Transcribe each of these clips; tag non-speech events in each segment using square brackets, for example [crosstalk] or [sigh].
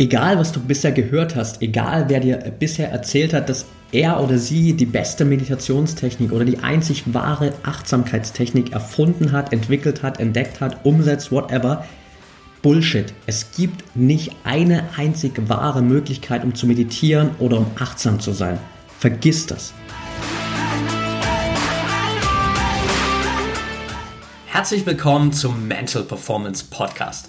Egal, was du bisher gehört hast, egal, wer dir bisher erzählt hat, dass er oder sie die beste Meditationstechnik oder die einzig wahre Achtsamkeitstechnik erfunden hat, entwickelt hat, entdeckt hat, umsetzt, whatever. Bullshit. Es gibt nicht eine einzig wahre Möglichkeit, um zu meditieren oder um achtsam zu sein. Vergiss das. Herzlich willkommen zum Mental Performance Podcast,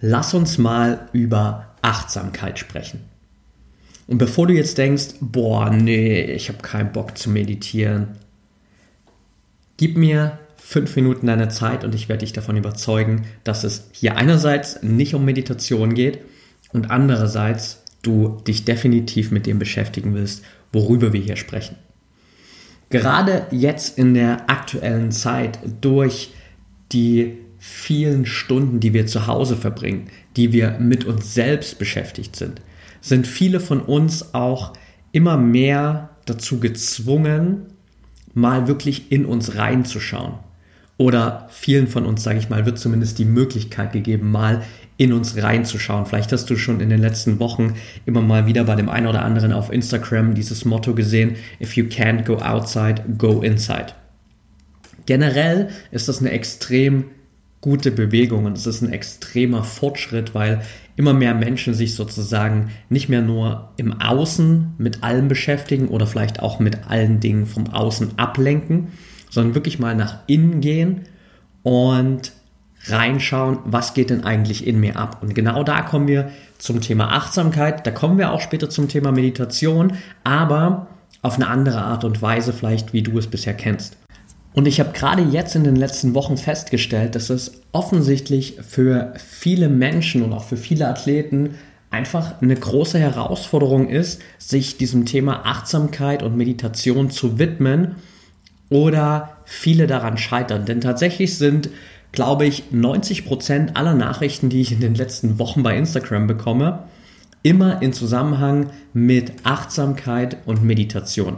Lass uns mal über Achtsamkeit sprechen. Und bevor du jetzt denkst, boah, nee, ich habe keinen Bock zu meditieren, gib mir fünf Minuten deiner Zeit und ich werde dich davon überzeugen, dass es hier einerseits nicht um Meditation geht und andererseits du dich definitiv mit dem beschäftigen willst, worüber wir hier sprechen. Gerade jetzt in der aktuellen Zeit durch die vielen Stunden, die wir zu Hause verbringen, die wir mit uns selbst beschäftigt sind, sind viele von uns auch immer mehr dazu gezwungen, mal wirklich in uns reinzuschauen. Oder vielen von uns, sage ich mal, wird zumindest die Möglichkeit gegeben, mal in uns reinzuschauen. Vielleicht hast du schon in den letzten Wochen immer mal wieder bei dem einen oder anderen auf Instagram dieses Motto gesehen, if you can't go outside, go inside. Generell ist das eine extrem gute Bewegung und es ist ein extremer Fortschritt, weil immer mehr Menschen sich sozusagen nicht mehr nur im Außen mit allem beschäftigen oder vielleicht auch mit allen Dingen vom Außen ablenken, sondern wirklich mal nach innen gehen und reinschauen, was geht denn eigentlich in mir ab. Und genau da kommen wir zum Thema Achtsamkeit, da kommen wir auch später zum Thema Meditation, aber auf eine andere Art und Weise vielleicht, wie du es bisher kennst. Und ich habe gerade jetzt in den letzten Wochen festgestellt, dass es offensichtlich für viele Menschen und auch für viele Athleten einfach eine große Herausforderung ist, sich diesem Thema Achtsamkeit und Meditation zu widmen oder viele daran scheitern. Denn tatsächlich sind, glaube ich, 90 Prozent aller Nachrichten, die ich in den letzten Wochen bei Instagram bekomme, immer in Zusammenhang mit Achtsamkeit und Meditation.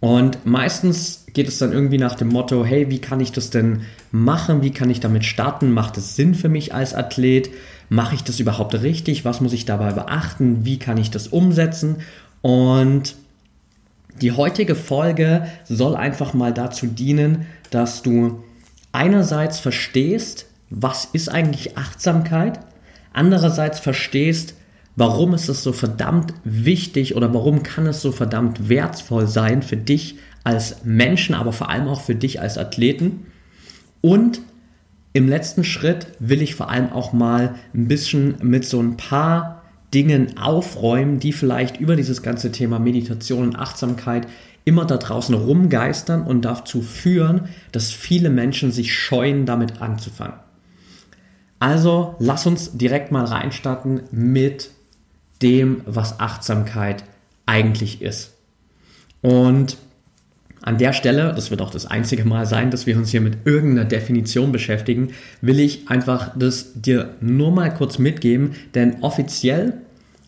Und meistens geht es dann irgendwie nach dem Motto, hey, wie kann ich das denn machen? Wie kann ich damit starten? Macht es Sinn für mich als Athlet? Mache ich das überhaupt richtig? Was muss ich dabei beachten? Wie kann ich das umsetzen? Und die heutige Folge soll einfach mal dazu dienen, dass du einerseits verstehst, was ist eigentlich Achtsamkeit? Andererseits verstehst, Warum ist es so verdammt wichtig oder warum kann es so verdammt wertvoll sein für dich als Menschen, aber vor allem auch für dich als Athleten? Und im letzten Schritt will ich vor allem auch mal ein bisschen mit so ein paar Dingen aufräumen, die vielleicht über dieses ganze Thema Meditation und Achtsamkeit immer da draußen rumgeistern und dazu führen, dass viele Menschen sich scheuen, damit anzufangen. Also lass uns direkt mal reinstarten mit dem, was Achtsamkeit eigentlich ist. Und an der Stelle, das wird auch das einzige Mal sein, dass wir uns hier mit irgendeiner Definition beschäftigen, will ich einfach das dir nur mal kurz mitgeben, denn offiziell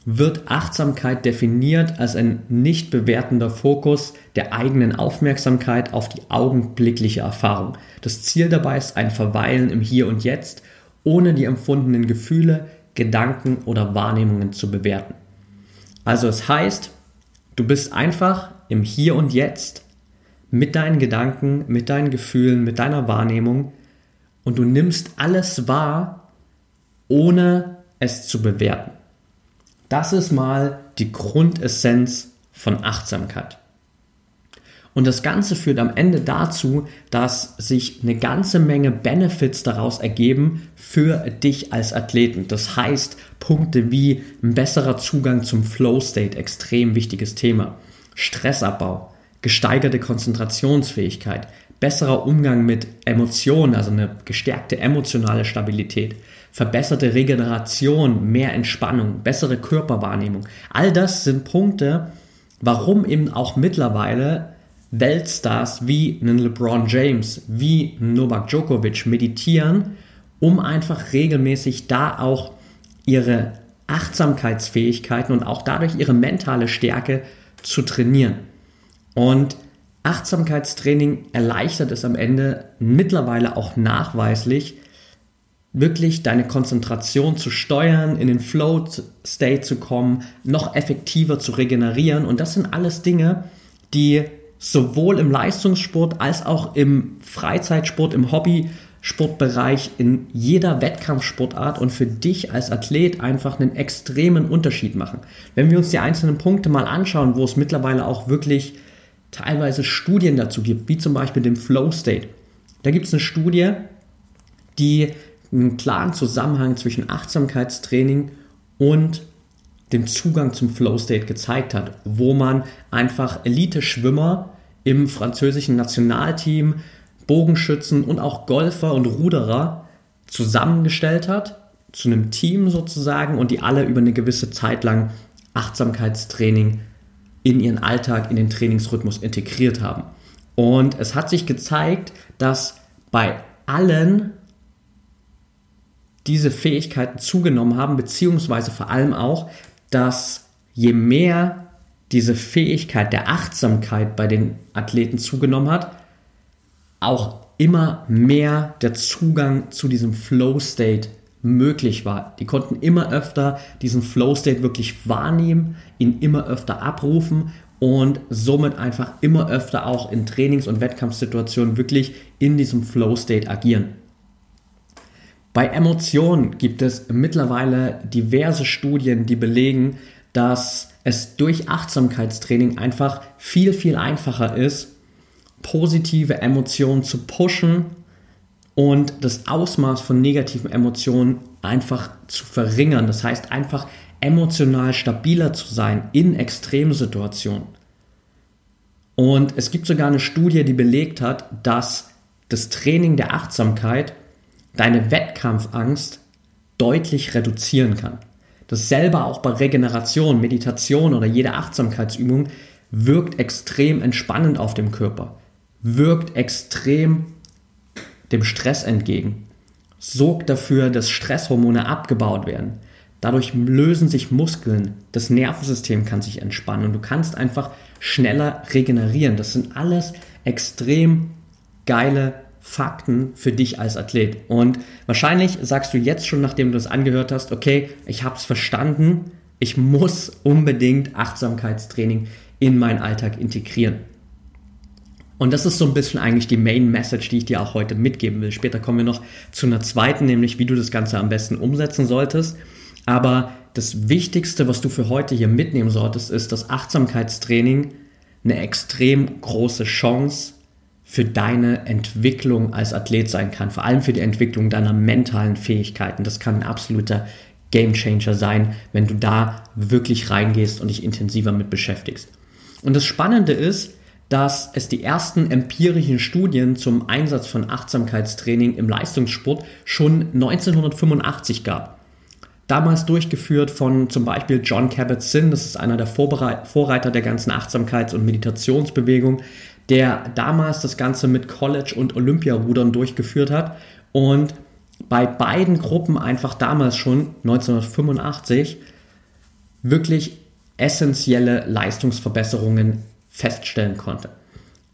wird Achtsamkeit definiert als ein nicht bewertender Fokus der eigenen Aufmerksamkeit auf die augenblickliche Erfahrung. Das Ziel dabei ist ein Verweilen im Hier und Jetzt, ohne die empfundenen Gefühle, Gedanken oder Wahrnehmungen zu bewerten. Also es heißt, du bist einfach im Hier und Jetzt mit deinen Gedanken, mit deinen Gefühlen, mit deiner Wahrnehmung und du nimmst alles wahr, ohne es zu bewerten. Das ist mal die Grundessenz von Achtsamkeit. Und das Ganze führt am Ende dazu, dass sich eine ganze Menge Benefits daraus ergeben für dich als Athleten. Das heißt, Punkte wie ein besserer Zugang zum Flow State, extrem wichtiges Thema. Stressabbau, gesteigerte Konzentrationsfähigkeit, besserer Umgang mit Emotionen, also eine gestärkte emotionale Stabilität, verbesserte Regeneration, mehr Entspannung, bessere Körperwahrnehmung. All das sind Punkte, warum eben auch mittlerweile Weltstars wie einen LeBron James, wie Novak Djokovic meditieren, um einfach regelmäßig da auch ihre Achtsamkeitsfähigkeiten und auch dadurch ihre mentale Stärke zu trainieren. Und Achtsamkeitstraining erleichtert es am Ende mittlerweile auch nachweislich, wirklich deine Konzentration zu steuern, in den Flow-State zu kommen, noch effektiver zu regenerieren. Und das sind alles Dinge, die sowohl im Leistungssport als auch im Freizeitsport, im Hobbysportbereich, in jeder Wettkampfsportart und für dich als Athlet einfach einen extremen Unterschied machen. Wenn wir uns die einzelnen Punkte mal anschauen, wo es mittlerweile auch wirklich teilweise Studien dazu gibt, wie zum Beispiel den Flow State. Da gibt es eine Studie, die einen klaren Zusammenhang zwischen Achtsamkeitstraining und dem Zugang zum Flow State gezeigt hat, wo man einfach Elite-Schwimmer im französischen Nationalteam, Bogenschützen und auch Golfer und Ruderer zusammengestellt hat, zu einem Team sozusagen und die alle über eine gewisse Zeit lang Achtsamkeitstraining in ihren Alltag, in den Trainingsrhythmus integriert haben. Und es hat sich gezeigt, dass bei allen diese Fähigkeiten zugenommen haben, beziehungsweise vor allem auch, dass je mehr diese Fähigkeit der Achtsamkeit bei den Athleten zugenommen hat, auch immer mehr der Zugang zu diesem Flow State möglich war. Die konnten immer öfter diesen Flow State wirklich wahrnehmen, ihn immer öfter abrufen und somit einfach immer öfter auch in Trainings- und Wettkampfsituationen wirklich in diesem Flow State agieren. Bei Emotionen gibt es mittlerweile diverse Studien, die belegen, dass es durch Achtsamkeitstraining einfach viel, viel einfacher ist, positive Emotionen zu pushen und das Ausmaß von negativen Emotionen einfach zu verringern. Das heißt einfach emotional stabiler zu sein in Extremsituationen. Und es gibt sogar eine Studie, die belegt hat, dass das Training der Achtsamkeit deine Wettkampfangst deutlich reduzieren kann. Dasselbe auch bei Regeneration, Meditation oder jeder Achtsamkeitsübung wirkt extrem entspannend auf dem Körper, wirkt extrem dem Stress entgegen, sorgt dafür, dass Stresshormone abgebaut werden. Dadurch lösen sich Muskeln, das Nervensystem kann sich entspannen und du kannst einfach schneller regenerieren. Das sind alles extrem geile Fakten für dich als Athlet. Und wahrscheinlich sagst du jetzt schon, nachdem du es angehört hast, okay, ich habe es verstanden, ich muss unbedingt Achtsamkeitstraining in meinen Alltag integrieren. Und das ist so ein bisschen eigentlich die Main Message, die ich dir auch heute mitgeben will. Später kommen wir noch zu einer zweiten, nämlich wie du das Ganze am besten umsetzen solltest. Aber das Wichtigste, was du für heute hier mitnehmen solltest, ist, dass Achtsamkeitstraining eine extrem große Chance für deine Entwicklung als Athlet sein kann, vor allem für die Entwicklung deiner mentalen Fähigkeiten. Das kann ein absoluter Game Changer sein, wenn du da wirklich reingehst und dich intensiver mit beschäftigst. Und das Spannende ist, dass es die ersten empirischen Studien zum Einsatz von Achtsamkeitstraining im Leistungssport schon 1985 gab. Damals durchgeführt von zum Beispiel John Kabat-Zinn, das ist einer der Vorreiter der ganzen Achtsamkeits- und Meditationsbewegung, der damals das Ganze mit College- und Olympiarudern durchgeführt hat und bei beiden Gruppen einfach damals schon 1985 wirklich essentielle Leistungsverbesserungen feststellen konnte.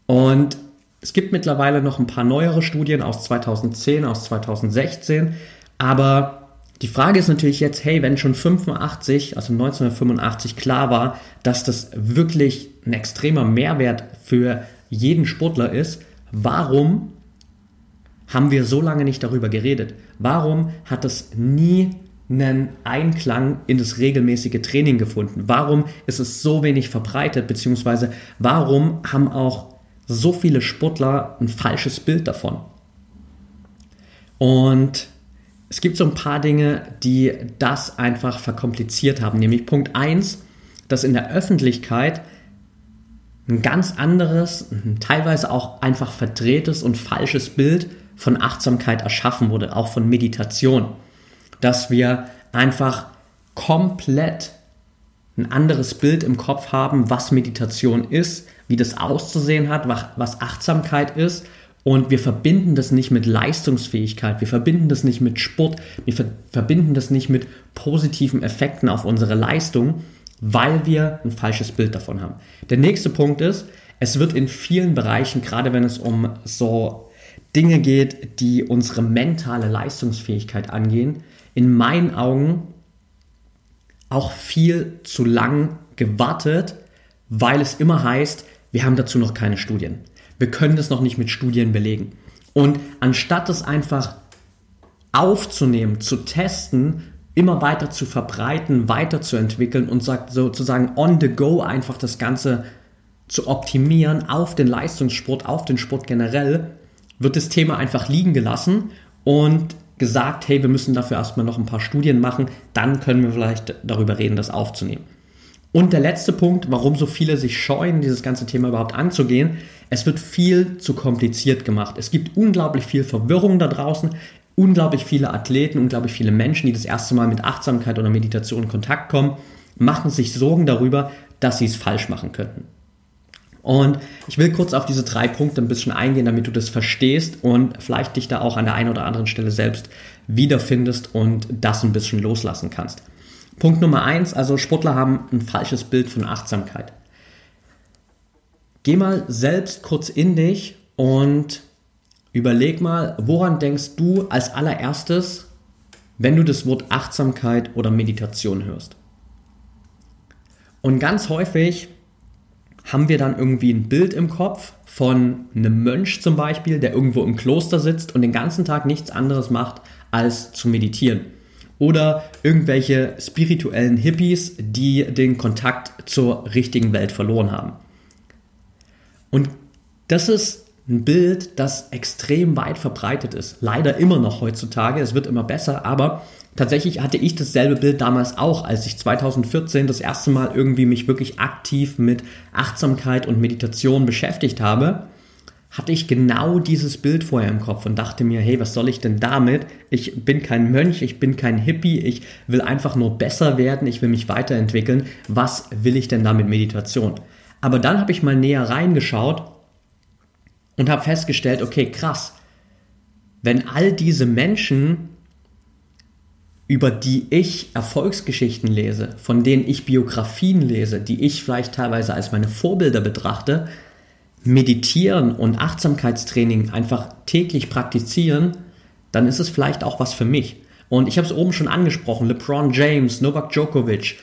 Und es gibt mittlerweile noch ein paar neuere Studien aus 2010, aus 2016, aber die Frage ist natürlich jetzt, hey, wenn schon 85, also 1985 klar war, dass das wirklich ein extremer Mehrwert für jeden Sportler ist, warum haben wir so lange nicht darüber geredet? Warum hat das nie einen Einklang in das regelmäßige Training gefunden? Warum ist es so wenig verbreitet, beziehungsweise warum haben auch so viele Sportler ein falsches Bild davon? Und es gibt so ein paar Dinge, die das einfach verkompliziert haben. Nämlich Punkt 1, dass in der Öffentlichkeit ein ganz anderes, teilweise auch einfach verdrehtes und falsches Bild von Achtsamkeit erschaffen wurde, auch von Meditation. dass wir einfach komplett ein anderes Bild im Kopf haben, was Meditation ist, wie das auszusehen hat, was Achtsamkeit ist. Und wir verbinden das nicht mit Leistungsfähigkeit, wir verbinden das nicht mit Sport, wir ver verbinden das nicht mit positiven Effekten auf unsere Leistung, weil wir ein falsches Bild davon haben. Der nächste Punkt ist, es wird in vielen Bereichen, gerade wenn es um so Dinge geht, die unsere mentale Leistungsfähigkeit angehen, in meinen Augen auch viel zu lang gewartet, weil es immer heißt, wir haben dazu noch keine Studien. Wir können das noch nicht mit Studien belegen. Und anstatt es einfach aufzunehmen, zu testen, immer weiter zu verbreiten, weiterzuentwickeln und sozusagen on the go einfach das Ganze zu optimieren auf den Leistungssport, auf den Sport generell, wird das Thema einfach liegen gelassen und gesagt, hey, wir müssen dafür erstmal noch ein paar Studien machen, dann können wir vielleicht darüber reden, das aufzunehmen. Und der letzte Punkt, warum so viele sich scheuen, dieses ganze Thema überhaupt anzugehen, es wird viel zu kompliziert gemacht. Es gibt unglaublich viel Verwirrung da draußen, unglaublich viele Athleten, unglaublich viele Menschen, die das erste Mal mit Achtsamkeit oder Meditation in Kontakt kommen, machen sich Sorgen darüber, dass sie es falsch machen könnten. Und ich will kurz auf diese drei Punkte ein bisschen eingehen, damit du das verstehst und vielleicht dich da auch an der einen oder anderen Stelle selbst wiederfindest und das ein bisschen loslassen kannst. Punkt Nummer eins, also Sportler haben ein falsches Bild von Achtsamkeit. Geh mal selbst kurz in dich und überleg mal, woran denkst du als allererstes, wenn du das Wort Achtsamkeit oder Meditation hörst? Und ganz häufig haben wir dann irgendwie ein Bild im Kopf von einem Mönch zum Beispiel, der irgendwo im Kloster sitzt und den ganzen Tag nichts anderes macht, als zu meditieren. Oder irgendwelche spirituellen Hippies, die den Kontakt zur richtigen Welt verloren haben. Und das ist ein Bild, das extrem weit verbreitet ist. Leider immer noch heutzutage. Es wird immer besser, aber tatsächlich hatte ich dasselbe Bild damals auch, als ich 2014 das erste Mal irgendwie mich wirklich aktiv mit Achtsamkeit und Meditation beschäftigt habe, hatte ich genau dieses Bild vorher im Kopf und dachte mir, hey, was soll ich denn damit? Ich bin kein Mönch, ich bin kein Hippie, ich will einfach nur besser werden, ich will mich weiterentwickeln. Was will ich denn da mit Meditation? Aber dann habe ich mal näher reingeschaut und habe festgestellt, okay, krass, wenn all diese Menschen über die ich Erfolgsgeschichten lese, von denen ich Biografien lese, die ich vielleicht teilweise als meine Vorbilder betrachte, meditieren und Achtsamkeitstraining einfach täglich praktizieren, dann ist es vielleicht auch was für mich. Und ich habe es oben schon angesprochen, LeBron James, Novak Djokovic,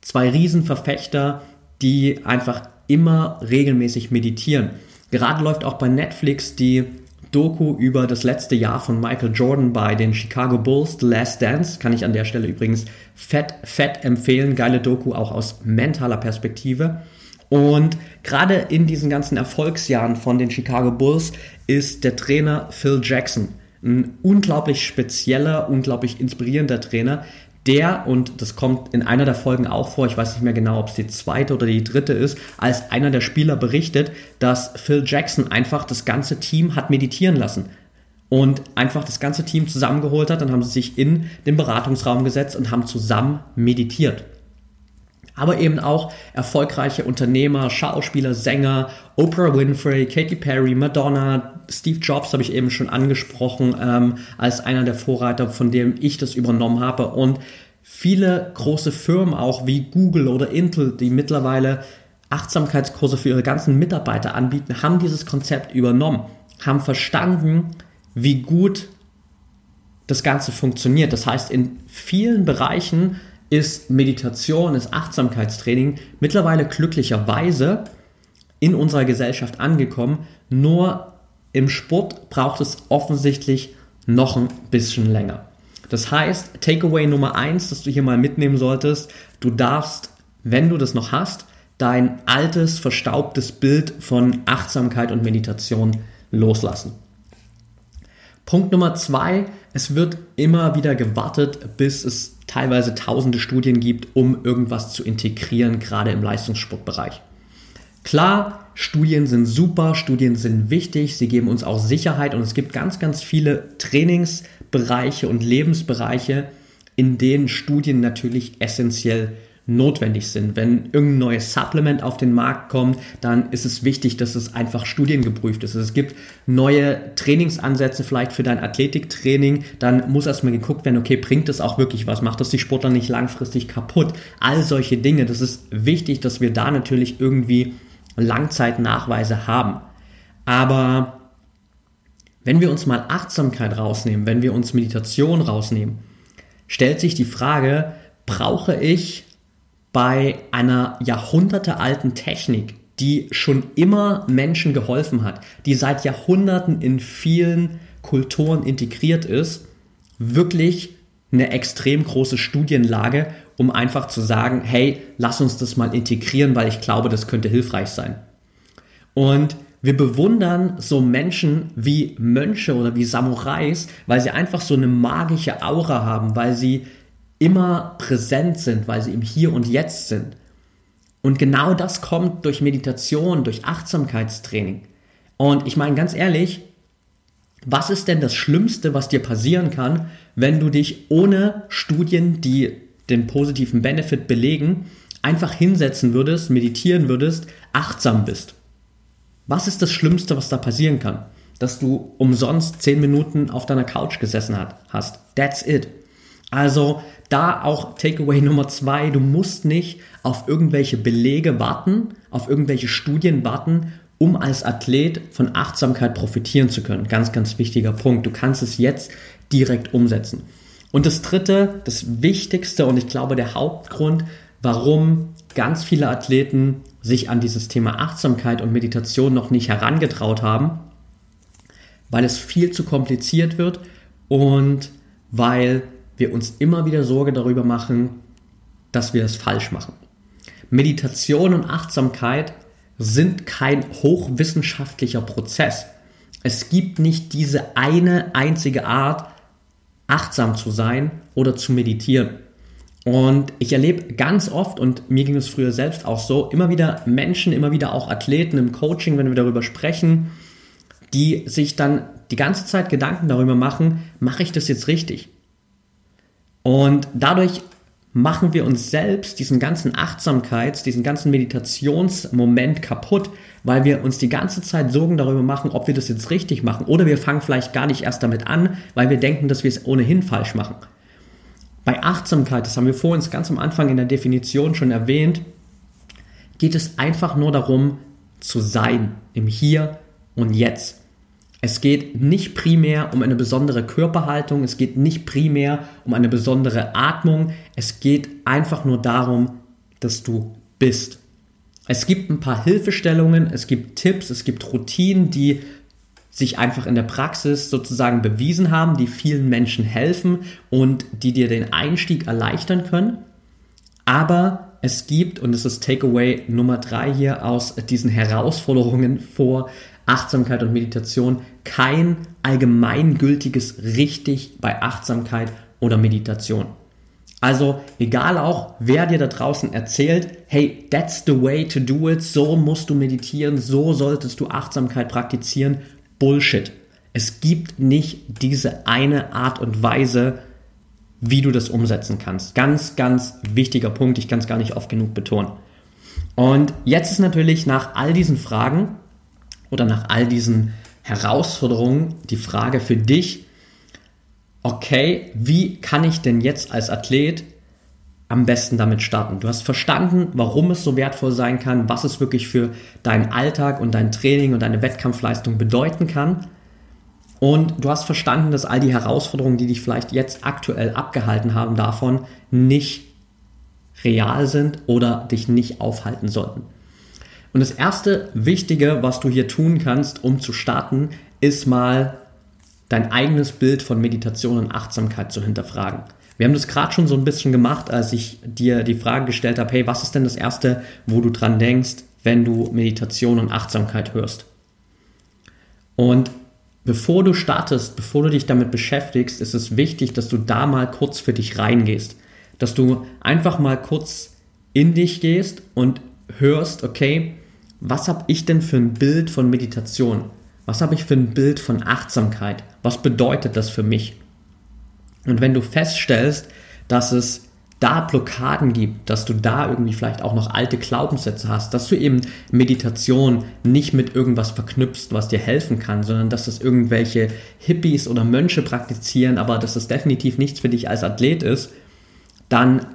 zwei Riesenverfechter, die einfach immer regelmäßig meditieren. Gerade läuft auch bei Netflix die Doku über das letzte Jahr von Michael Jordan bei den Chicago Bulls, The Last Dance, kann ich an der Stelle übrigens fett, fett empfehlen. Geile Doku auch aus mentaler Perspektive. Und gerade in diesen ganzen Erfolgsjahren von den Chicago Bulls ist der Trainer Phil Jackson ein unglaublich spezieller, unglaublich inspirierender Trainer, der, und das kommt in einer der Folgen auch vor, ich weiß nicht mehr genau, ob es die zweite oder die dritte ist, als einer der Spieler berichtet, dass Phil Jackson einfach das ganze Team hat meditieren lassen und einfach das ganze Team zusammengeholt hat. Dann haben sie sich in den Beratungsraum gesetzt und haben zusammen meditiert. Aber eben auch erfolgreiche Unternehmer, Schauspieler, Sänger, Oprah Winfrey, Katy Perry, Madonna, Steve Jobs habe ich eben schon angesprochen ähm, als einer der Vorreiter, von dem ich das übernommen habe. Und viele große Firmen auch wie Google oder Intel, die mittlerweile Achtsamkeitskurse für ihre ganzen Mitarbeiter anbieten, haben dieses Konzept übernommen, haben verstanden, wie gut das Ganze funktioniert. Das heißt, in vielen Bereichen ist Meditation, ist Achtsamkeitstraining mittlerweile glücklicherweise in unserer Gesellschaft angekommen. Nur im Sport braucht es offensichtlich noch ein bisschen länger. Das heißt, Takeaway Nummer eins, das du hier mal mitnehmen solltest, du darfst, wenn du das noch hast, dein altes, verstaubtes Bild von Achtsamkeit und Meditation loslassen. Punkt Nummer zwei, es wird immer wieder gewartet, bis es teilweise tausende Studien gibt, um irgendwas zu integrieren, gerade im Leistungssportbereich. Klar, Studien sind super, Studien sind wichtig, sie geben uns auch Sicherheit und es gibt ganz, ganz viele Trainingsbereiche und Lebensbereiche, in denen Studien natürlich essentiell notwendig sind. Wenn irgendein neues Supplement auf den Markt kommt, dann ist es wichtig, dass es einfach studiengeprüft ist. Es gibt neue Trainingsansätze vielleicht für dein Athletiktraining, dann muss erstmal geguckt werden, okay, bringt das auch wirklich was? Macht das die Sportler nicht langfristig kaputt? All solche Dinge. Das ist wichtig, dass wir da natürlich irgendwie Langzeitnachweise haben. Aber wenn wir uns mal Achtsamkeit rausnehmen, wenn wir uns Meditation rausnehmen, stellt sich die Frage, brauche ich bei einer jahrhundertealten Technik, die schon immer Menschen geholfen hat, die seit Jahrhunderten in vielen Kulturen integriert ist, wirklich eine extrem große Studienlage, um einfach zu sagen, hey, lass uns das mal integrieren, weil ich glaube, das könnte hilfreich sein. Und wir bewundern so Menschen wie Mönche oder wie Samurais, weil sie einfach so eine magische Aura haben, weil sie immer präsent sind, weil sie im Hier und Jetzt sind. Und genau das kommt durch Meditation, durch Achtsamkeitstraining. Und ich meine ganz ehrlich, was ist denn das Schlimmste, was dir passieren kann, wenn du dich ohne Studien, die den positiven Benefit belegen, einfach hinsetzen würdest, meditieren würdest, achtsam bist? Was ist das Schlimmste, was da passieren kann? Dass du umsonst zehn Minuten auf deiner Couch gesessen hast. That's it. Also da auch Takeaway [laughs] Nummer zwei, du musst nicht auf irgendwelche Belege warten, auf irgendwelche Studien warten, um als Athlet von Achtsamkeit profitieren zu können. Ganz, ganz wichtiger Punkt. Du kannst es jetzt direkt umsetzen. Und das dritte, das wichtigste und ich glaube der Hauptgrund, warum ganz viele Athleten sich an dieses Thema Achtsamkeit und Meditation noch nicht herangetraut haben, weil es viel zu kompliziert wird und weil wir uns immer wieder Sorge darüber machen, dass wir es falsch machen. Meditation und Achtsamkeit sind kein hochwissenschaftlicher Prozess. Es gibt nicht diese eine einzige Art, achtsam zu sein oder zu meditieren. Und ich erlebe ganz oft, und mir ging es früher selbst auch so, immer wieder Menschen, immer wieder auch Athleten im Coaching, wenn wir darüber sprechen, die sich dann die ganze Zeit Gedanken darüber machen, mache ich das jetzt richtig? Und dadurch machen wir uns selbst diesen ganzen Achtsamkeits, diesen ganzen Meditationsmoment kaputt, weil wir uns die ganze Zeit Sorgen darüber machen, ob wir das jetzt richtig machen. Oder wir fangen vielleicht gar nicht erst damit an, weil wir denken, dass wir es ohnehin falsch machen. Bei Achtsamkeit, das haben wir vorhin ganz am Anfang in der Definition schon erwähnt, geht es einfach nur darum, zu sein im Hier und Jetzt. Es geht nicht primär um eine besondere Körperhaltung, es geht nicht primär um eine besondere Atmung, es geht einfach nur darum, dass du bist. Es gibt ein paar Hilfestellungen, es gibt Tipps, es gibt Routinen, die sich einfach in der Praxis sozusagen bewiesen haben, die vielen Menschen helfen und die dir den Einstieg erleichtern können. Aber es gibt, und das ist Takeaway Nummer drei hier aus diesen Herausforderungen vor Achtsamkeit und Meditation kein allgemeingültiges richtig bei Achtsamkeit oder Meditation. Also egal auch, wer dir da draußen erzählt, hey, that's the way to do it, so musst du meditieren, so solltest du Achtsamkeit praktizieren, Bullshit. Es gibt nicht diese eine Art und Weise, wie du das umsetzen kannst. Ganz, ganz wichtiger Punkt, ich kann es gar nicht oft genug betonen. Und jetzt ist natürlich nach all diesen Fragen oder nach all diesen Herausforderungen die Frage für dich, okay, wie kann ich denn jetzt als Athlet am besten damit starten? Du hast verstanden, warum es so wertvoll sein kann, was es wirklich für deinen Alltag und dein Training und deine Wettkampfleistung bedeuten kann. Und du hast verstanden, dass all die Herausforderungen, die dich vielleicht jetzt aktuell abgehalten haben, davon nicht real sind oder dich nicht aufhalten sollten. Und das erste Wichtige, was du hier tun kannst, um zu starten, ist mal dein eigenes Bild von Meditation und Achtsamkeit zu hinterfragen. Wir haben das gerade schon so ein bisschen gemacht, als ich dir die Frage gestellt habe, hey, was ist denn das Erste, wo du dran denkst, wenn du Meditation und Achtsamkeit hörst? Und bevor du startest, bevor du dich damit beschäftigst, ist es wichtig, dass du da mal kurz für dich reingehst. Dass du einfach mal kurz in dich gehst und hörst, okay, was habe ich denn für ein Bild von Meditation? Was habe ich für ein Bild von Achtsamkeit? Was bedeutet das für mich? Und wenn du feststellst, dass es da Blockaden gibt, dass du da irgendwie vielleicht auch noch alte Glaubenssätze hast, dass du eben Meditation nicht mit irgendwas verknüpfst, was dir helfen kann, sondern dass das irgendwelche Hippies oder Mönche praktizieren, aber dass das definitiv nichts für dich als Athlet ist, dann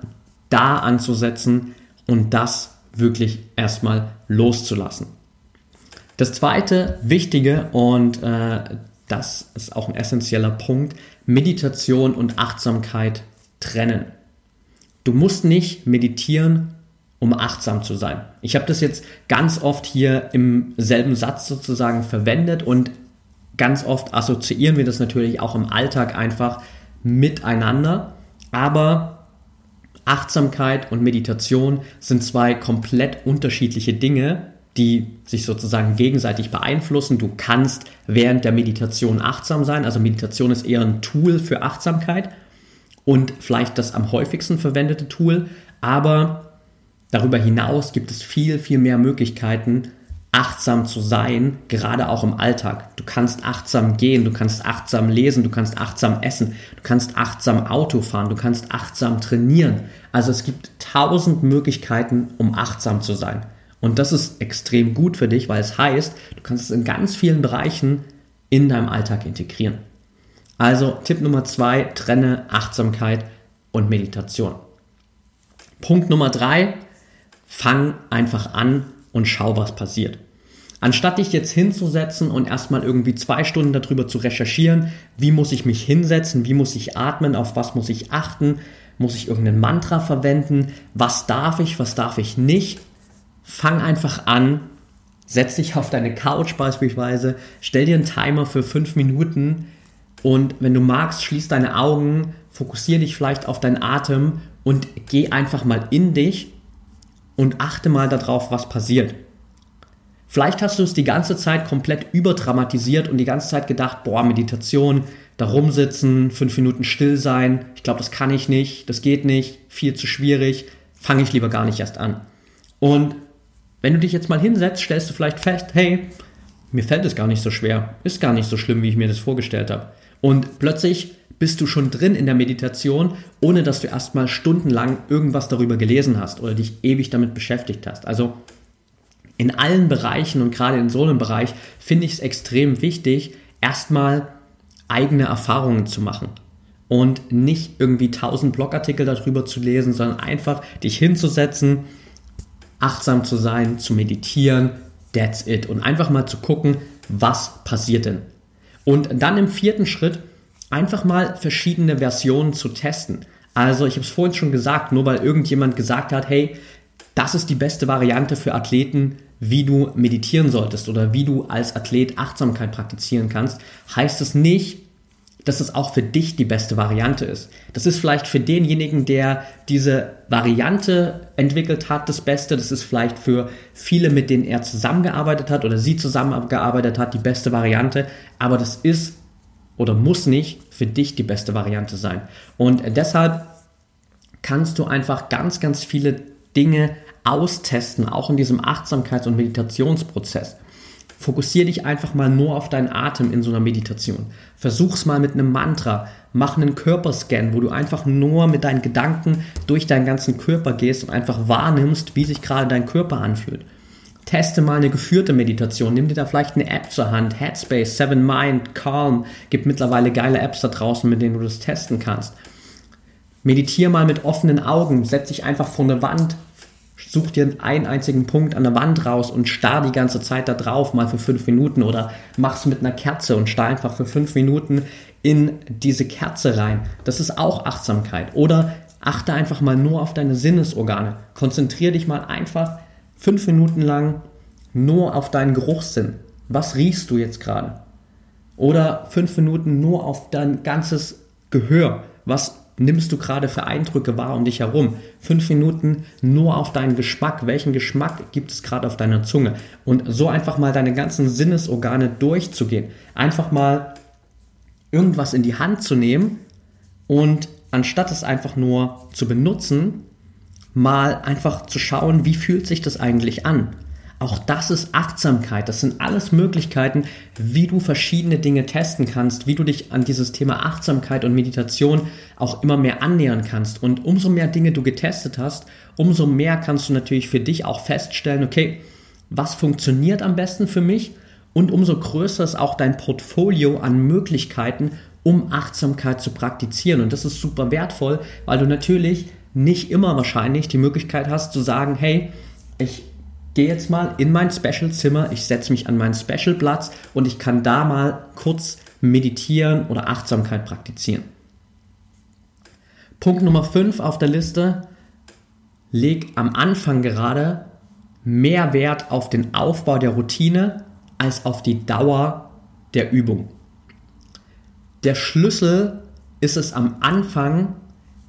da anzusetzen und das wirklich erstmal loszulassen. Das zweite Wichtige und äh, das ist auch ein essentieller Punkt, Meditation und Achtsamkeit trennen. Du musst nicht meditieren, um achtsam zu sein. Ich habe das jetzt ganz oft hier im selben Satz sozusagen verwendet und ganz oft assoziieren wir das natürlich auch im Alltag einfach miteinander. Aber Achtsamkeit und Meditation sind zwei komplett unterschiedliche Dinge, die sich sozusagen gegenseitig beeinflussen. Du kannst während der Meditation achtsam sein. Also Meditation ist eher ein Tool für Achtsamkeit und vielleicht das am häufigsten verwendete Tool. Aber darüber hinaus gibt es viel, viel mehr Möglichkeiten, achtsam zu sein, gerade auch im Alltag. Du kannst achtsam gehen, du kannst achtsam lesen, du kannst achtsam essen, du kannst achtsam Auto fahren, du kannst achtsam trainieren. Also es gibt tausend Möglichkeiten, um achtsam zu sein. Und das ist extrem gut für dich, weil es heißt, du kannst es in ganz vielen Bereichen in deinem Alltag integrieren. Also Tipp Nummer zwei, trenne Achtsamkeit und Meditation. Punkt Nummer drei, fang einfach an und schau, was passiert. Anstatt dich jetzt hinzusetzen und erstmal irgendwie zwei Stunden darüber zu recherchieren, wie muss ich mich hinsetzen, wie muss ich atmen, auf was muss ich achten, muss ich irgendein Mantra verwenden, was darf ich, was darf ich nicht, fang einfach an, setz dich auf deine Couch beispielsweise, stell dir einen Timer für fünf Minuten und wenn du magst, schließ deine Augen, fokussiere dich vielleicht auf deinen Atem und geh einfach mal in dich und achte mal darauf, was passiert. Vielleicht hast du es die ganze Zeit komplett überdramatisiert und die ganze Zeit gedacht, boah, Meditation, da rumsitzen, fünf Minuten still sein, ich glaube, das kann ich nicht, das geht nicht, viel zu schwierig, fange ich lieber gar nicht erst an. Und wenn du dich jetzt mal hinsetzt, stellst du vielleicht fest, hey, mir fällt es gar nicht so schwer, ist gar nicht so schlimm, wie ich mir das vorgestellt habe. Und plötzlich bist du schon drin in der Meditation, ohne dass du erstmal stundenlang irgendwas darüber gelesen hast oder dich ewig damit beschäftigt hast. Also in allen Bereichen und gerade in so einem Bereich finde ich es extrem wichtig, erstmal eigene Erfahrungen zu machen und nicht irgendwie tausend Blogartikel darüber zu lesen, sondern einfach dich hinzusetzen, achtsam zu sein, zu meditieren, that's it und einfach mal zu gucken, was passiert denn. Und dann im vierten Schritt einfach mal verschiedene Versionen zu testen. Also ich habe es vorhin schon gesagt, nur weil irgendjemand gesagt hat, hey, das ist die beste Variante für Athleten, wie du meditieren solltest oder wie du als Athlet Achtsamkeit praktizieren kannst, heißt es nicht, dass es auch für dich die beste Variante ist. Das ist vielleicht für denjenigen, der diese Variante entwickelt hat, das Beste. Das ist vielleicht für viele, mit denen er zusammengearbeitet hat oder sie zusammengearbeitet hat, die beste Variante. Aber das ist oder muss nicht für dich die beste Variante sein. Und deshalb kannst du einfach ganz, ganz viele Dinge austesten, auch in diesem Achtsamkeits- und Meditationsprozess. Fokussiere dich einfach mal nur auf deinen Atem in so einer Meditation. Versuch's mal mit einem Mantra. Mach einen Körperscan, wo du einfach nur mit deinen Gedanken durch deinen ganzen Körper gehst und einfach wahrnimmst, wie sich gerade dein Körper anfühlt. Teste mal eine geführte Meditation. Nimm dir da vielleicht eine App zur Hand. Headspace, Seven Mind, Calm. Gibt mittlerweile geile Apps da draußen, mit denen du das testen kannst. Meditiere mal mit offenen Augen. Setz dich einfach vor eine Wand, such dir einen einzigen Punkt an der Wand raus und starr die ganze Zeit da drauf, mal für fünf Minuten oder mach's mit einer Kerze und starr einfach für fünf Minuten in diese Kerze rein. Das ist auch Achtsamkeit. Oder achte einfach mal nur auf deine Sinnesorgane. Konzentrier dich mal einfach fünf Minuten lang nur auf deinen Geruchssinn. Was riechst du jetzt gerade? Oder fünf Minuten nur auf dein ganzes Gehör. Was nimmst du gerade für Eindrücke wahr um dich herum? Fünf Minuten nur auf deinen Geschmack. Welchen Geschmack gibt es gerade auf deiner Zunge? Und so einfach mal deine ganzen Sinnesorgane durchzugehen. Einfach mal irgendwas in die Hand zu nehmen und anstatt es einfach nur zu benutzen, mal einfach zu schauen, wie fühlt sich das eigentlich an? Auch das ist Achtsamkeit. Das sind alles Möglichkeiten, wie du verschiedene Dinge testen kannst, wie du dich an dieses Thema Achtsamkeit und Meditation auch immer mehr annähern kannst. Und umso mehr Dinge du getestet hast, umso mehr kannst du natürlich für dich auch feststellen, okay, was funktioniert am besten für mich? Und umso größer ist auch dein Portfolio an Möglichkeiten, um Achtsamkeit zu praktizieren. Und das ist super wertvoll, weil du natürlich nicht immer wahrscheinlich die Möglichkeit hast zu sagen, hey, ich gehe jetzt mal in mein Special-Zimmer, ich setze mich an meinen Special-Platz und ich kann da mal kurz meditieren oder Achtsamkeit praktizieren. Punkt Nummer 5 auf der Liste, leg am Anfang gerade mehr Wert auf den Aufbau der Routine als auf die Dauer der Übung. Der Schlüssel ist es am Anfang,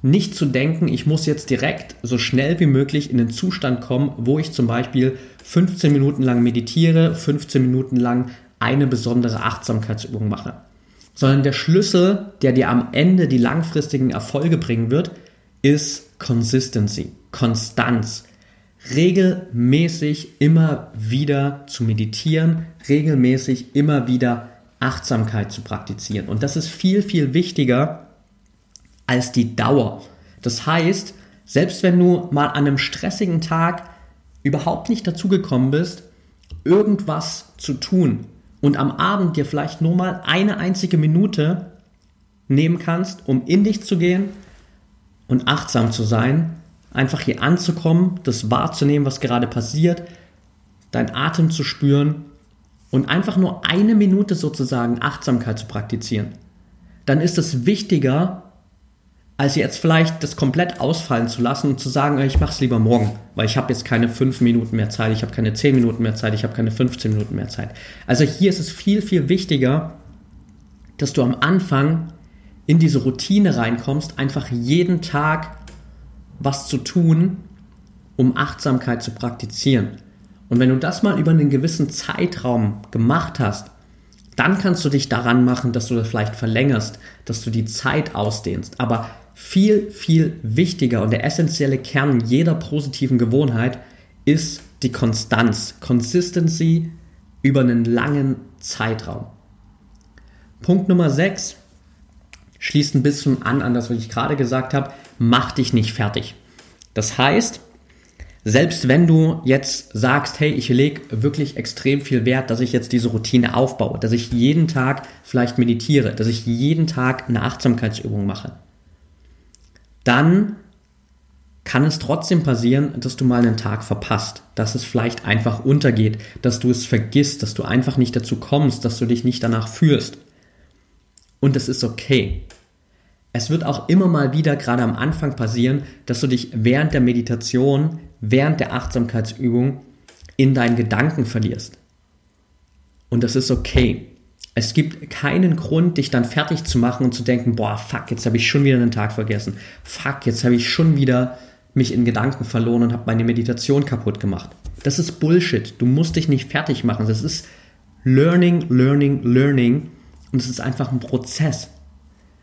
nicht zu denken, ich muss jetzt direkt so schnell wie möglich in den Zustand kommen, wo ich zum Beispiel 15 Minuten lang meditiere, 15 Minuten lang eine besondere Achtsamkeitsübung mache. Sondern der Schlüssel, der dir am Ende die langfristigen Erfolge bringen wird, ist Consistency, Konstanz. Regelmäßig immer wieder zu meditieren, regelmäßig immer wieder Achtsamkeit zu praktizieren. Und das ist viel, viel wichtiger, als die Dauer. Das heißt, selbst wenn du mal an einem stressigen Tag überhaupt nicht dazugekommen bist, irgendwas zu tun und am Abend dir vielleicht nur mal eine einzige Minute nehmen kannst, um in dich zu gehen und achtsam zu sein, einfach hier anzukommen, das wahrzunehmen, was gerade passiert, dein Atem zu spüren und einfach nur eine Minute sozusagen Achtsamkeit zu praktizieren, dann ist es wichtiger, als jetzt vielleicht das komplett ausfallen zu lassen und zu sagen, ich mache es lieber morgen, weil ich habe jetzt keine fünf Minuten mehr Zeit, ich habe keine zehn Minuten mehr Zeit, ich habe keine 15 Minuten mehr Zeit. Also hier ist es viel, viel wichtiger, dass du am Anfang in diese Routine reinkommst, einfach jeden Tag was zu tun, um Achtsamkeit zu praktizieren. Und wenn du das mal über einen gewissen Zeitraum gemacht hast, dann kannst du dich daran machen, dass du das vielleicht verlängerst, dass du die Zeit ausdehnst. Aber viel, viel wichtiger und der essentielle Kern jeder positiven Gewohnheit ist die Konstanz, Consistency über einen langen Zeitraum. Punkt Nummer 6 schließt ein bisschen an an das, was ich gerade gesagt habe, mach dich nicht fertig. Das heißt, selbst wenn du jetzt sagst, hey, ich lege wirklich extrem viel Wert, dass ich jetzt diese Routine aufbaue, dass ich jeden Tag vielleicht meditiere, dass ich jeden Tag eine Achtsamkeitsübung mache, dann kann es trotzdem passieren, dass du mal einen Tag verpasst, dass es vielleicht einfach untergeht, dass du es vergisst, dass du einfach nicht dazu kommst, dass du dich nicht danach fühlst. Und es ist okay. Es wird auch immer mal wieder gerade am Anfang passieren, dass du dich während der Meditation, während der Achtsamkeitsübung in deinen Gedanken verlierst. Und das ist okay. Es gibt keinen Grund, dich dann fertig zu machen und zu denken, boah, fuck, jetzt habe ich schon wieder einen Tag vergessen. Fuck, jetzt habe ich schon wieder mich in Gedanken verloren und habe meine Meditation kaputt gemacht. Das ist Bullshit. Du musst dich nicht fertig machen. Das ist Learning, Learning, Learning. Und es ist einfach ein Prozess.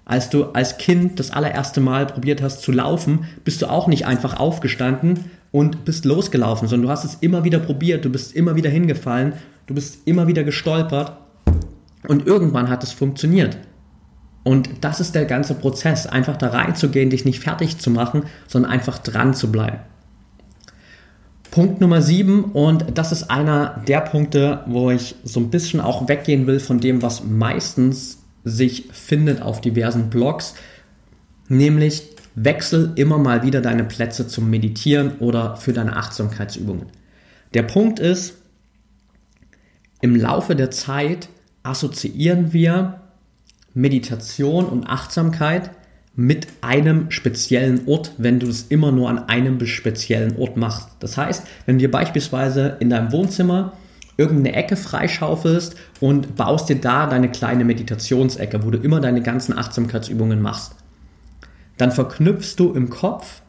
Als du als Kind das allererste Mal probiert hast zu laufen, bist du auch nicht einfach aufgestanden und bist losgelaufen, sondern du hast es immer wieder probiert, du bist immer wieder hingefallen, du bist immer wieder gestolpert und irgendwann hat es funktioniert. Und das ist der ganze Prozess, einfach da reinzugehen, dich nicht fertig zu machen, sondern einfach dran zu bleiben. Punkt Nummer sieben und das ist einer der Punkte, wo ich so ein bisschen auch weggehen will von dem, was meistens sich findet auf diversen Blogs, nämlich wechsel immer mal wieder deine Plätze zum Meditieren oder für deine Achtsamkeitsübungen. Der Punkt ist, im Laufe der Zeit assoziieren wir Meditation und Achtsamkeit mit einem speziellen Ort, wenn du es immer nur an einem speziellen Ort machst. Das heißt, wenn du dir beispielsweise in deinem Wohnzimmer irgendeine Ecke freischaufelst und baust dir da deine kleine Meditationsecke, wo du immer deine ganzen Achtsamkeitsübungen machst, dann verknüpfst du im Kopf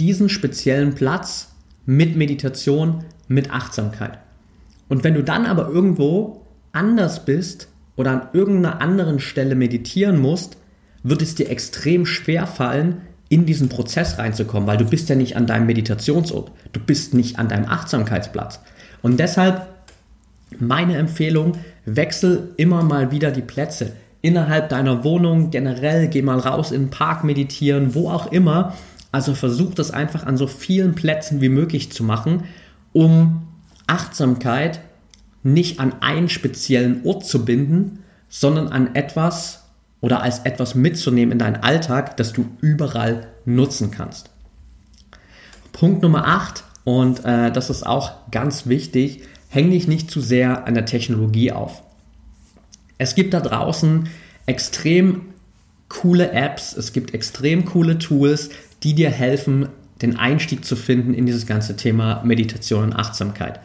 diesen speziellen Platz mit Meditation, mit Achtsamkeit. Und wenn du dann aber irgendwo anders bist oder an irgendeiner anderen Stelle meditieren musst, wird es dir extrem schwer fallen, in diesen Prozess reinzukommen, weil du bist ja nicht an deinem Meditationsort, du bist nicht an deinem Achtsamkeitsplatz. Und deshalb meine Empfehlung, wechsel immer mal wieder die Plätze. Innerhalb deiner Wohnung, generell, geh mal raus in den Park meditieren, wo auch immer. Also versuch das einfach an so vielen Plätzen wie möglich zu machen, um Achtsamkeit nicht an einen speziellen Ort zu binden, sondern an etwas oder als etwas mitzunehmen in deinen Alltag, das du überall nutzen kannst. Punkt Nummer 8, und äh, das ist auch ganz wichtig, häng dich nicht zu sehr an der Technologie auf. Es gibt da draußen extrem coole Apps, es gibt extrem coole Tools, die dir helfen, den Einstieg zu finden in dieses ganze Thema Meditation und Achtsamkeit.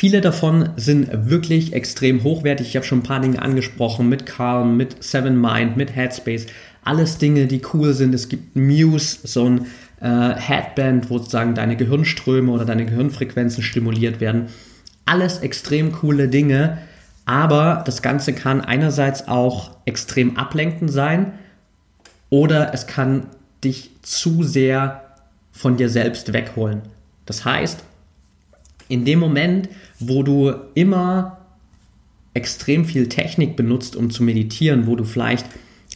Viele davon sind wirklich extrem hochwertig. Ich habe schon ein paar Dinge angesprochen mit Calm, mit Seven Mind, mit Headspace. Alles Dinge, die cool sind. Es gibt Muse, so ein äh, Headband, wo sozusagen deine Gehirnströme oder deine Gehirnfrequenzen stimuliert werden. Alles extrem coole Dinge. Aber das Ganze kann einerseits auch extrem ablenkend sein oder es kann dich zu sehr von dir selbst wegholen. Das heißt, in dem Moment, wo du immer extrem viel Technik benutzt, um zu meditieren, wo du vielleicht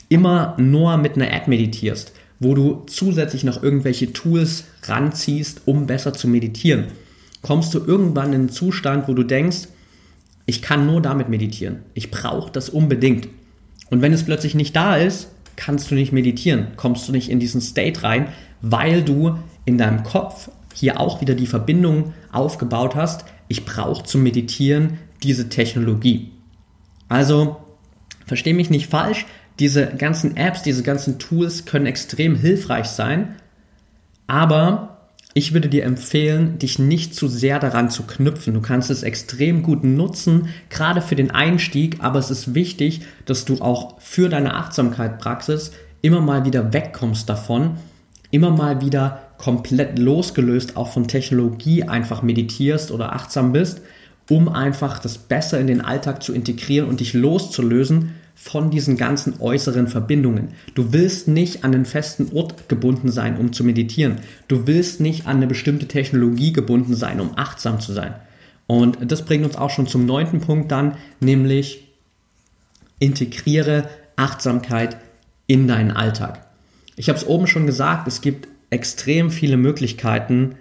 immer nur mit einer App meditierst, wo du zusätzlich noch irgendwelche Tools ranziehst, um besser zu meditieren, kommst du irgendwann in einen Zustand, wo du denkst, ich kann nur damit meditieren. Ich brauche das unbedingt. Und wenn es plötzlich nicht da ist, kannst du nicht meditieren, kommst du nicht in diesen State rein, weil du in deinem Kopf hier auch wieder die Verbindung aufgebaut hast, ich brauche zum Meditieren diese Technologie. Also, verstehe mich nicht falsch, diese ganzen Apps, diese ganzen Tools können extrem hilfreich sein, aber ich würde dir empfehlen, dich nicht zu sehr daran zu knüpfen. Du kannst es extrem gut nutzen, gerade für den Einstieg, aber es ist wichtig, dass du auch für deine Achtsamkeitspraxis immer mal wieder wegkommst davon, immer mal wieder komplett losgelöst auch von Technologie einfach meditierst oder achtsam bist, um einfach das besser in den Alltag zu integrieren und dich loszulösen von diesen ganzen äußeren Verbindungen. Du willst nicht an einen festen Ort gebunden sein, um zu meditieren. Du willst nicht an eine bestimmte Technologie gebunden sein, um achtsam zu sein. Und das bringt uns auch schon zum neunten Punkt dann, nämlich integriere Achtsamkeit in deinen Alltag. Ich habe es oben schon gesagt, es gibt extrem viele Möglichkeiten,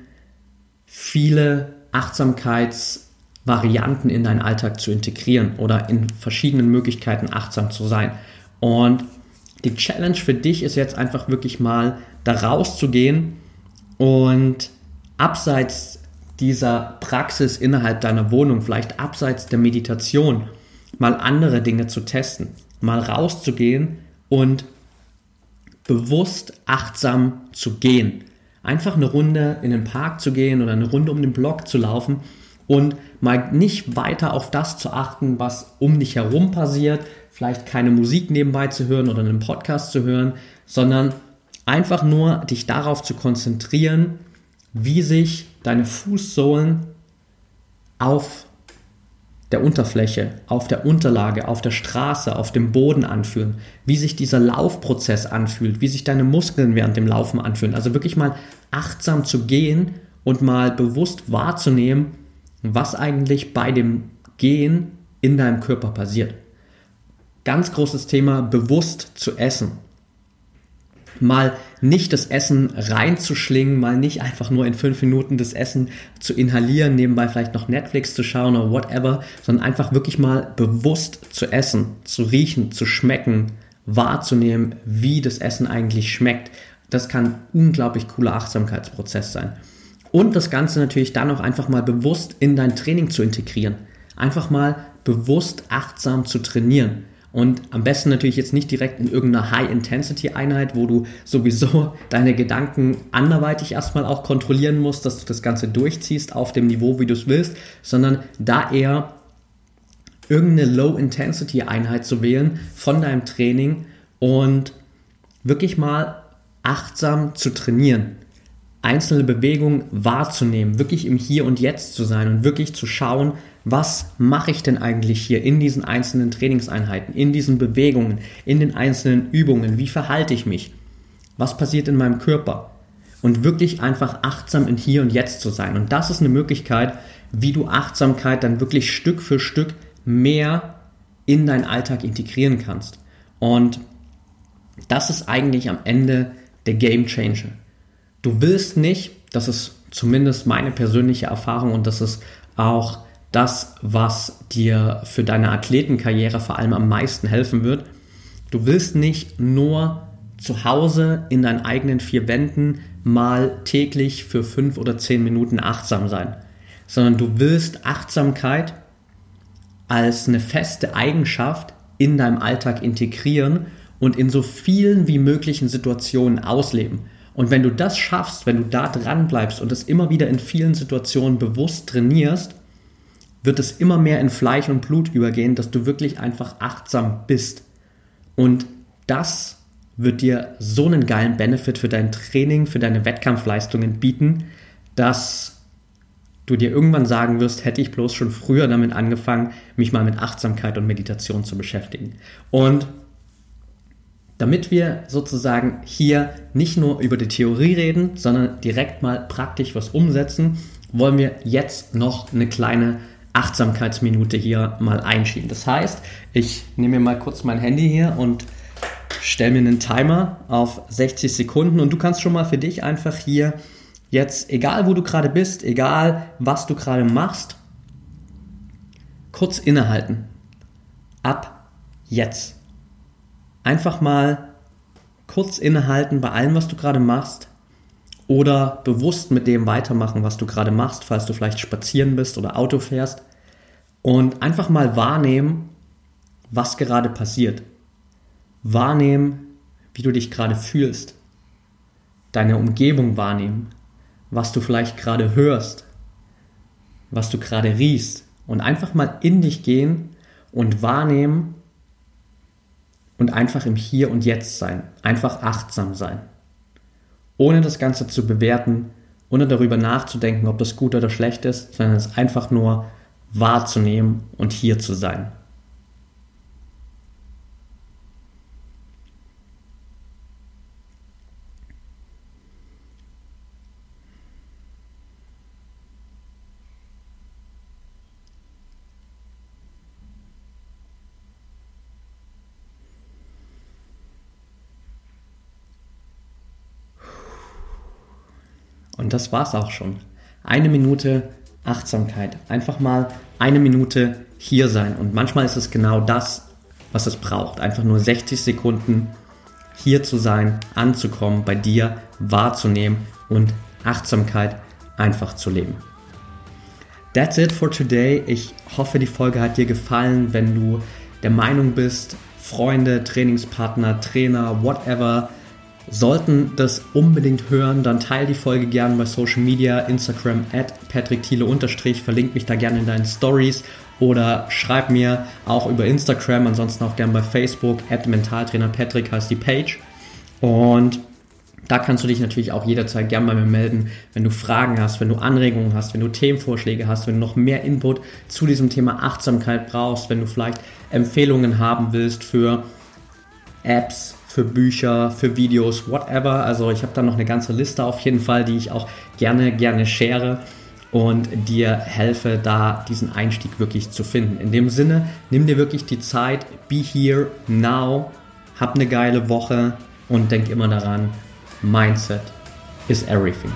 viele Achtsamkeitsvarianten in deinen Alltag zu integrieren oder in verschiedenen Möglichkeiten achtsam zu sein. Und die Challenge für dich ist jetzt einfach wirklich mal da rauszugehen und abseits dieser Praxis innerhalb deiner Wohnung, vielleicht abseits der Meditation, mal andere Dinge zu testen, mal rauszugehen und bewusst achtsam zu gehen. Einfach eine Runde in den Park zu gehen oder eine Runde um den Block zu laufen und mal nicht weiter auf das zu achten, was um dich herum passiert, vielleicht keine Musik nebenbei zu hören oder einen Podcast zu hören, sondern einfach nur dich darauf zu konzentrieren, wie sich deine Fußsohlen auf der Unterfläche, auf der Unterlage, auf der Straße, auf dem Boden anfühlen, wie sich dieser Laufprozess anfühlt, wie sich deine Muskeln während dem Laufen anfühlen. Also wirklich mal achtsam zu gehen und mal bewusst wahrzunehmen, was eigentlich bei dem Gehen in deinem Körper passiert. Ganz großes Thema, bewusst zu essen mal nicht das Essen reinzuschlingen, mal nicht einfach nur in fünf Minuten das Essen zu inhalieren, nebenbei vielleicht noch Netflix zu schauen oder whatever, sondern einfach wirklich mal bewusst zu essen, zu riechen, zu schmecken, wahrzunehmen, wie das Essen eigentlich schmeckt. Das kann ein unglaublich cooler Achtsamkeitsprozess sein. Und das Ganze natürlich dann auch einfach mal bewusst in dein Training zu integrieren. Einfach mal bewusst achtsam zu trainieren. Und am besten natürlich jetzt nicht direkt in irgendeiner High-Intensity-Einheit, wo du sowieso [laughs] deine Gedanken anderweitig erstmal auch kontrollieren musst, dass du das Ganze durchziehst auf dem Niveau, wie du es willst, sondern da eher irgendeine Low-Intensity-Einheit zu wählen von deinem Training und wirklich mal achtsam zu trainieren einzelne Bewegungen wahrzunehmen, wirklich im Hier und Jetzt zu sein und wirklich zu schauen, was mache ich denn eigentlich hier in diesen einzelnen Trainingseinheiten, in diesen Bewegungen, in den einzelnen Übungen, wie verhalte ich mich, was passiert in meinem Körper und wirklich einfach achtsam in Hier und Jetzt zu sein. Und das ist eine Möglichkeit, wie du Achtsamkeit dann wirklich Stück für Stück mehr in deinen Alltag integrieren kannst. Und das ist eigentlich am Ende der Game Changer. Du willst nicht, das ist zumindest meine persönliche Erfahrung und das ist auch das, was dir für deine Athletenkarriere vor allem am meisten helfen wird. Du willst nicht nur zu Hause in deinen eigenen vier Wänden mal täglich für fünf oder zehn Minuten achtsam sein, sondern du willst Achtsamkeit als eine feste Eigenschaft in deinem Alltag integrieren und in so vielen wie möglichen Situationen ausleben. Und wenn du das schaffst, wenn du da dran bleibst und es immer wieder in vielen Situationen bewusst trainierst, wird es immer mehr in Fleisch und Blut übergehen, dass du wirklich einfach achtsam bist. Und das wird dir so einen geilen Benefit für dein Training, für deine Wettkampfleistungen bieten, dass du dir irgendwann sagen wirst, hätte ich bloß schon früher damit angefangen, mich mal mit Achtsamkeit und Meditation zu beschäftigen. Und damit wir sozusagen hier nicht nur über die Theorie reden, sondern direkt mal praktisch was umsetzen, wollen wir jetzt noch eine kleine Achtsamkeitsminute hier mal einschieben. Das heißt, ich nehme mir mal kurz mein Handy hier und stelle mir einen Timer auf 60 Sekunden und du kannst schon mal für dich einfach hier jetzt, egal wo du gerade bist, egal was du gerade machst, kurz innehalten. Ab jetzt. Einfach mal kurz innehalten bei allem, was du gerade machst oder bewusst mit dem weitermachen, was du gerade machst, falls du vielleicht spazieren bist oder Auto fährst und einfach mal wahrnehmen, was gerade passiert. Wahrnehmen, wie du dich gerade fühlst. Deine Umgebung wahrnehmen. Was du vielleicht gerade hörst. Was du gerade riechst. Und einfach mal in dich gehen und wahrnehmen und einfach im Hier und Jetzt sein. Einfach achtsam sein. Ohne das Ganze zu bewerten, ohne darüber nachzudenken, ob das gut oder schlecht ist, sondern es einfach nur wahrzunehmen und hier zu sein. Und das war's auch schon. Eine Minute Achtsamkeit. Einfach mal eine Minute hier sein. Und manchmal ist es genau das, was es braucht. Einfach nur 60 Sekunden hier zu sein, anzukommen, bei dir wahrzunehmen und Achtsamkeit einfach zu leben. That's it for today. Ich hoffe, die Folge hat dir gefallen. Wenn du der Meinung bist, Freunde, Trainingspartner, Trainer, whatever, sollten das unbedingt hören, dann teile die Folge gerne bei Social Media, Instagram at Patrick Thiele unterstrich, verlink mich da gerne in deinen Stories oder schreib mir auch über Instagram, ansonsten auch gerne bei Facebook, at Mentaltrainer Patrick heißt die Page. Und da kannst du dich natürlich auch jederzeit gerne bei mir melden, wenn du Fragen hast, wenn du Anregungen hast, wenn du Themenvorschläge hast, wenn du noch mehr Input zu diesem Thema Achtsamkeit brauchst, wenn du vielleicht Empfehlungen haben willst für Apps, für Bücher, für Videos, whatever. Also ich habe da noch eine ganze Liste auf jeden Fall, die ich auch gerne, gerne share und dir helfe, da diesen Einstieg wirklich zu finden. In dem Sinne, nimm dir wirklich die Zeit, be here now, hab eine geile Woche und denk immer daran, Mindset is everything.